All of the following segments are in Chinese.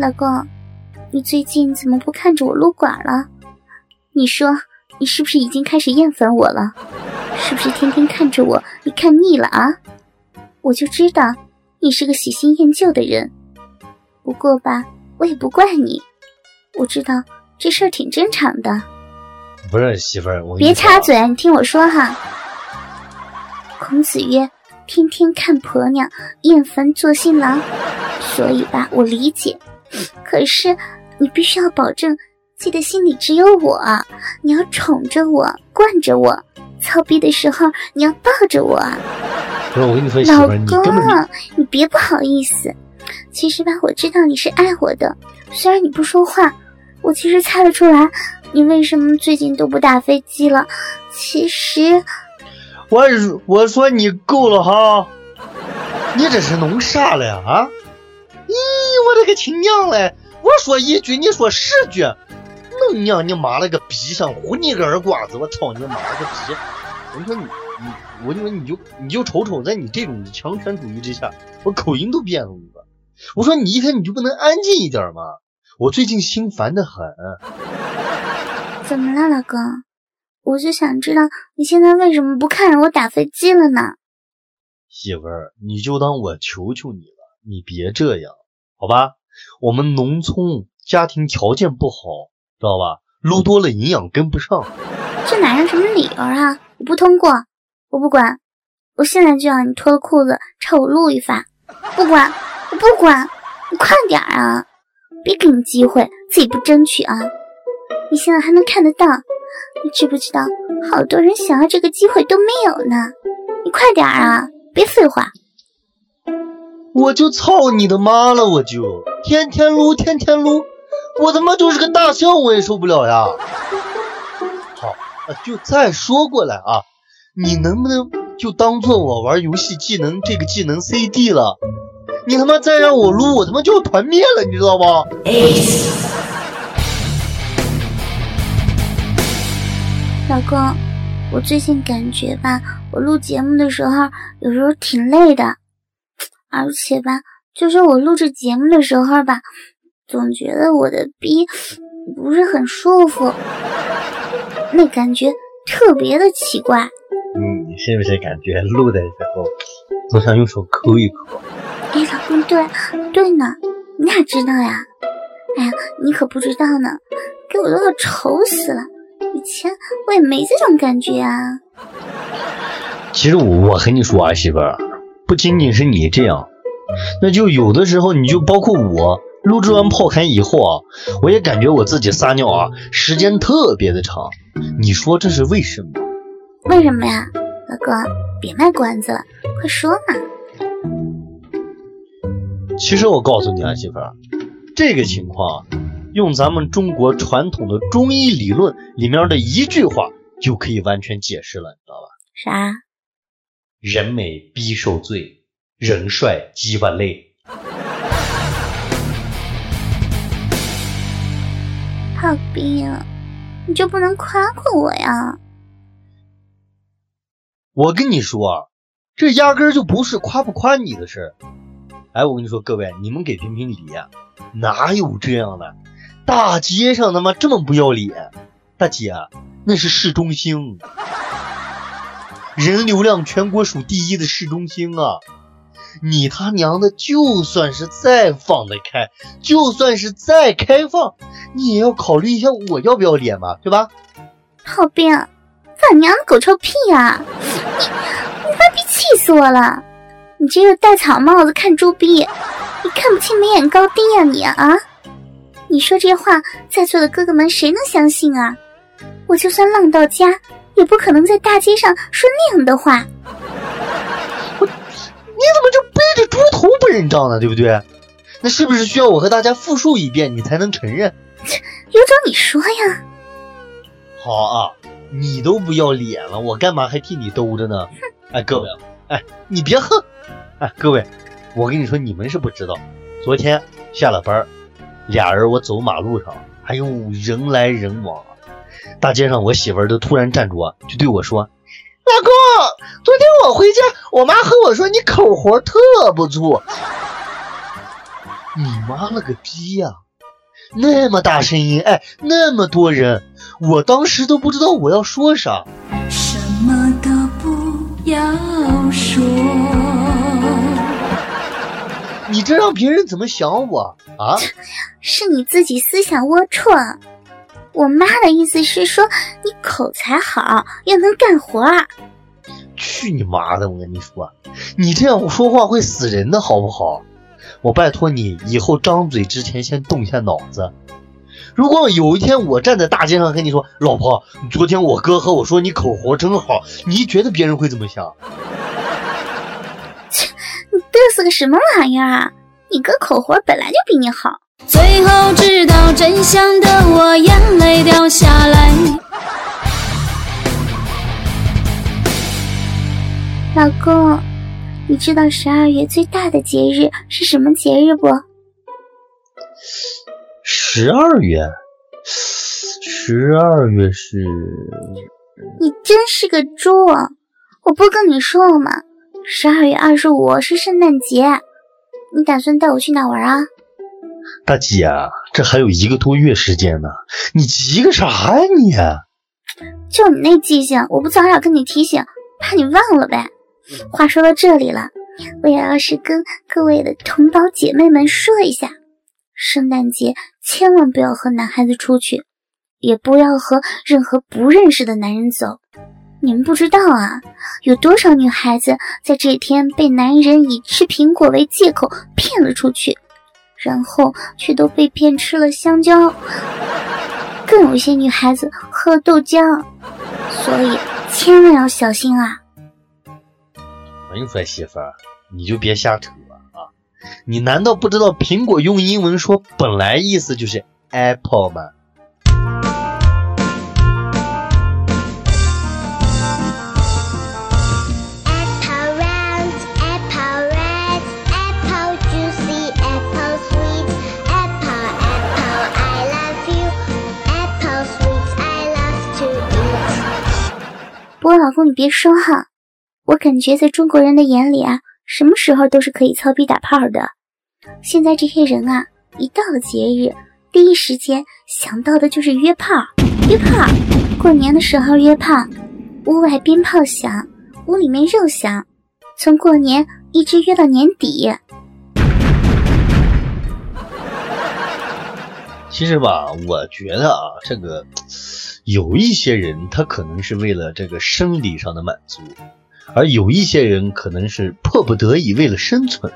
老公，你最近怎么不看着我撸管了？你说你是不是已经开始厌烦我了？是不是天天看着我你看腻了啊？我就知道你是个喜新厌旧的人。不过吧，我也不怪你，我知道这事儿挺正常的。不是媳妇儿，我别插嘴，你听我说哈。孔子曰：“天天看婆娘，厌烦做新郎。”所以吧，我理解。可是你必须要保证自己的心里只有我，你要宠着我，惯着我，操逼的时候你要抱着我。不是我跟你说，老公，你别不好意思。其实吧，我知道你是爱我的，虽然你不说话，我其实猜得出来。你为什么最近都不打飞机了？其实，我我说你够了哈，你这是弄啥了呀啊？咦，我的个亲娘嘞！我说一句，你说十句，能娘你妈了个逼，想呼你个耳瓜子！我操你妈了个逼！我说你你，我就说你就你就瞅瞅，在你这种强权主义之下，我口音都变了。我说你一天你就不能安静一点吗？我最近心烦的很。怎么了，老公？我就想知道你现在为什么不看着我打飞机了呢？媳妇儿，你就当我求求你了，你别这样。好吧，我们农村家庭条件不好，知道吧？撸多了营养跟不上。这哪是什么理由啊？我不通过，我不管，我现在就让你脱了裤子朝我撸一发。不管，我不管，你快点啊！别给你机会，自己不争取啊！你现在还能看得到，你知不知道？好多人想要这个机会都没有呢。你快点啊！别废话。我就操你的妈了！我就天天撸，天天撸，我他妈就是个大象，我也受不了呀！好，就再说过来啊，你能不能就当做我玩游戏技能这个技能 CD 了？你他妈再让我撸，我他妈就团灭了，你知道不？老公，我最近感觉吧，我录节目的时候有时候挺累的。而且吧，就是我录制节目的时候吧，总觉得我的逼不是很舒服，那感觉特别的奇怪。嗯，你是不是感觉录的时候总想用手抠一抠？哎，老公，对对呢，你咋知道呀？哎呀，你可不知道呢，给我都要愁死了。以前我也没这种感觉啊。其实我我和你说啊，媳妇儿。不仅仅是你这样，那就有的时候你就包括我录制完炮刊以后啊，我也感觉我自己撒尿啊时间特别的长。你说这是为什么？为什么呀，老哥？别卖关子了，快说嘛！其实我告诉你啊，媳妇儿，这个情况用咱们中国传统的中医理论里面的一句话就可以完全解释了，你知道吧？啥？人美逼受罪，人帅鸡巴累。好逼啊！你就不能夸夸我呀？我跟你说，这压根就不是夸不夸你的事。哎，我跟你说，各位，你们给评评理，哪有这样的？大街上他妈这么不要脸？大姐，那是市中心。人流量全国数第一的市中心啊！你他娘的，就算是再放得开，就算是再开放，你也要考虑一下我要不要脸嘛，对吧？好兵，放娘的狗臭屁呀！你你妈逼气死我了！你这个戴草帽子看猪逼，你看不清眉眼高低呀你啊！你说这话，在座的哥哥们谁能相信啊？我就算浪到家。也不可能在大街上说那样的话。我，你怎么就背着猪头不认账呢？对不对？那是不是需要我和大家复述一遍，你才能承认？有种你说呀！好啊，你都不要脸了，我干嘛还替你兜着呢？哎，各位，哎，你别哼！哎，各位，我跟你说，你们是不知道，昨天下了班，俩人我走马路上，哎呦，人来人往。大街上，我媳妇儿都突然站住，就对我说：“老公，昨天我回家，我妈和我说你口活特不错。”你妈了个逼呀！那么大声音，哎，那么多人，我当时都不知道我要说啥。什么都不要说。你这让别人怎么想我啊？是你自己思想龌龊。我妈的意思是说你口才好，又能干活。去你妈的！我跟你说，你这样说话会死人的，好不好？我拜托你，以后张嘴之前先动一下脑子。如果有一天我站在大街上跟你说，老婆，昨天我哥和我说你口活真好，你觉得别人会怎么想？切，你嘚瑟个什么玩意儿啊？你哥口活本来就比你好。最后知道真相的我，眼泪掉下来。老公，你知道十二月最大的节日是什么节日不？十二月，十二月是……你真是个猪！我不跟你说了吗？十二月二十五是圣诞节，你打算带我去哪玩啊？大姐，这还有一个多月时间呢，你急个啥呀你？就你那记性，我不早点跟你提醒，怕你忘了呗。话说到这里了，我也要是跟各位的同胞姐妹们说一下，圣诞节千万不要和男孩子出去，也不要和任何不认识的男人走。你们不知道啊，有多少女孩子在这天被男人以吃苹果为借口骗了出去，然后却都被骗吃了香蕉，更有些女孩子喝豆浆，所以千万要小心啊！我跟你说，媳妇儿，你就别瞎扯了啊！你难道不知道苹果用英文说本来意思就是 apple 吗？不过老公，你别说哈，我感觉在中国人的眼里啊，什么时候都是可以操逼打炮的。现在这些人啊，一到了节日，第一时间想到的就是约炮，约炮。过年的时候约炮，屋外鞭炮响，屋里面肉香，从过年一直约到年底。其实吧，我觉得啊，这个。有一些人，他可能是为了这个生理上的满足，而有一些人可能是迫不得已为了生存。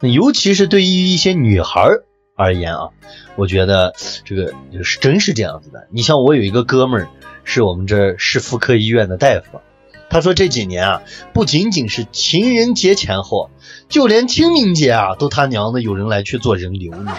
那尤其是对于一些女孩而言啊，我觉得这个是真是这样子的。你像我有一个哥们儿，是我们这市妇科医院的大夫，他说这几年啊，不仅仅是情人节前后，就连清明节啊，都他娘的有人来去做人流，你知道吗？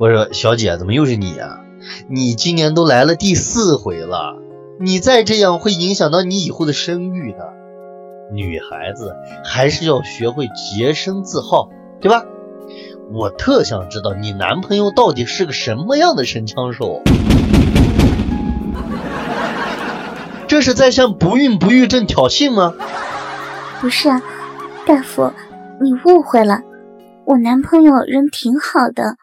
我说小姐，怎么又是你啊？你今年都来了第四回了，你再这样会影响到你以后的声誉的。女孩子还是要学会洁身自好，对吧？我特想知道你男朋友到底是个什么样的神枪手？这是在向不孕不育症挑衅吗？不是啊，大夫，你误会了，我男朋友人挺好的。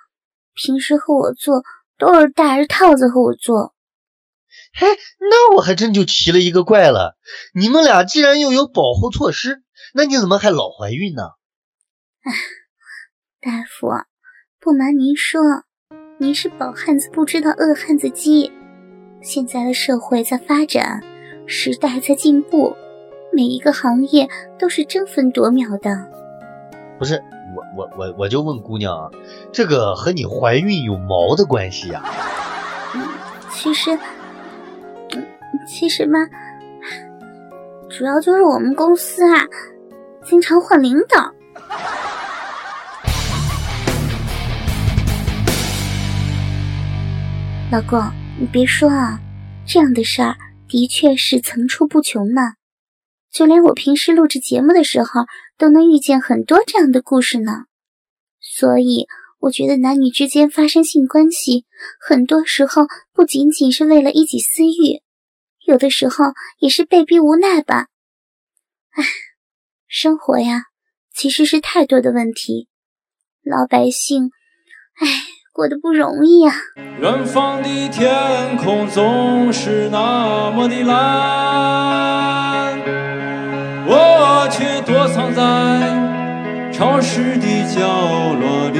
平时和我做都是戴着套子和我做，嘿，那我还真就奇了一个怪了。你们俩既然又有保护措施，那你怎么还老怀孕呢？哎，大夫，不瞒您说，您是饱汉子不知道饿汉子饥。现在的社会在发展，时代在进步，每一个行业都是争分夺秒的。不是。我我我我就问姑娘啊，这个和你怀孕有毛的关系呀？其实，其实嘛，主要就是我们公司啊，经常换领导。老公，你别说啊，这样的事儿的确是层出不穷呢。就连我平时录制节目的时候。都能遇见很多这样的故事呢，所以我觉得男女之间发生性关系，很多时候不仅仅是为了一己私欲，有的时候也是被逼无奈吧。唉，生活呀，其实是太多的问题。老百姓，唉，过得不容易呀。远方的天空总是那么的蓝，躲藏在潮湿的角落里。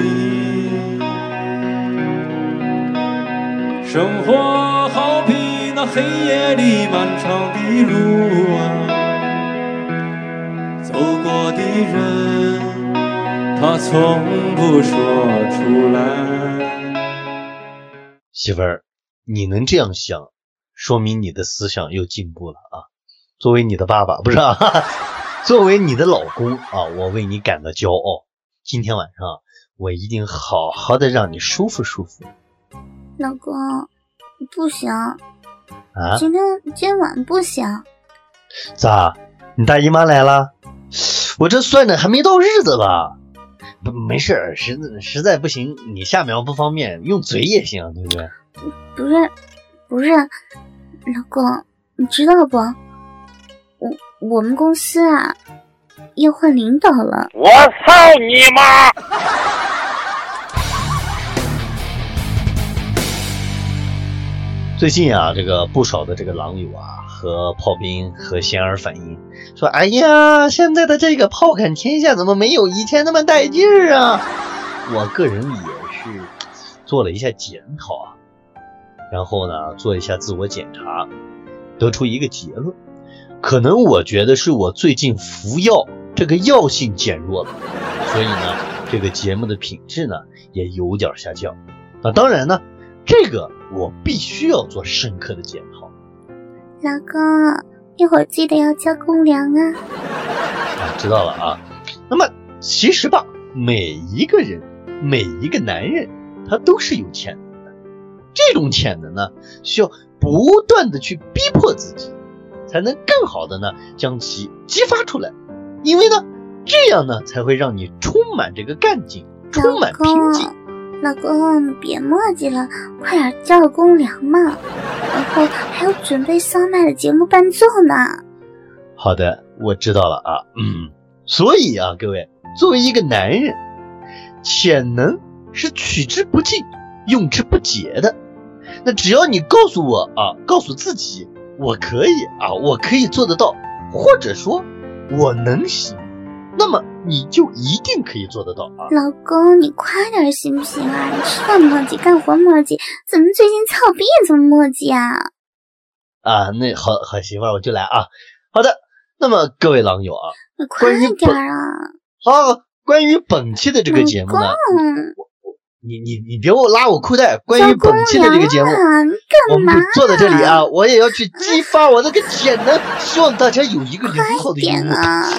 生活好比那黑夜里漫长的路啊，走过的人他从不说出来。媳妇儿，你能这样想，说明你的思想又进步了啊！作为你的爸爸，不是啊，作为你的老公啊，我为你感到骄傲。今天晚上我一定好好的让你舒服舒服。老公，不行，啊？今天今晚不行。咋？你大姨妈来了？我这算的还没到日子吧？不，没事儿，实实在不行，你下苗不方便，用嘴也行，对不对？不是，不是，老公，你知道不？我我们公司啊要换领导了。我操你妈！最近啊，这个不少的这个狼友啊和炮兵和仙儿反映说：“哎呀，现在的这个炮砍天下怎么没有以前那么带劲儿啊？”我个人也是做了一下检讨啊，然后呢做一下自我检查，得出一个结论，可能我觉得是我最近服药，这个药性减弱了，所以呢这个节目的品质呢也有点下降。那当然呢。这个我必须要做深刻的检讨。老公，一会儿记得要交公粮啊！啊，知道了啊。那么其实吧，每一个人，每一个男人，他都是有潜能的。这种潜能呢，需要不断的去逼迫自己，才能更好的呢将其激发出来。因为呢，这样呢才会让你充满这个干劲，充满拼劲。老公，你别墨迹了，快点交个公粮嘛！然后还要准备桑麦的节目伴奏呢。好的，我知道了啊。嗯，所以啊，各位，作为一个男人，潜能是取之不尽、用之不竭的。那只要你告诉我啊，告诉自己，我可以啊，我可以做得到，或者说我能行。那么你就一定可以做得到啊！老公，你快点行不行啊？你吃饭磨叽，干活磨叽，怎么最近操逼也这么磨叽啊？啊，那好好媳妇儿，我就来啊！好的，那么各位狼友啊，你快点啊！好，关于本期的这个节目呢，你你你别我拉我裤带。关于本期的这个节目，我们就坐在这里啊，我也要去激发我那个潜能，希望大家有一个良好的一幕。快点啊！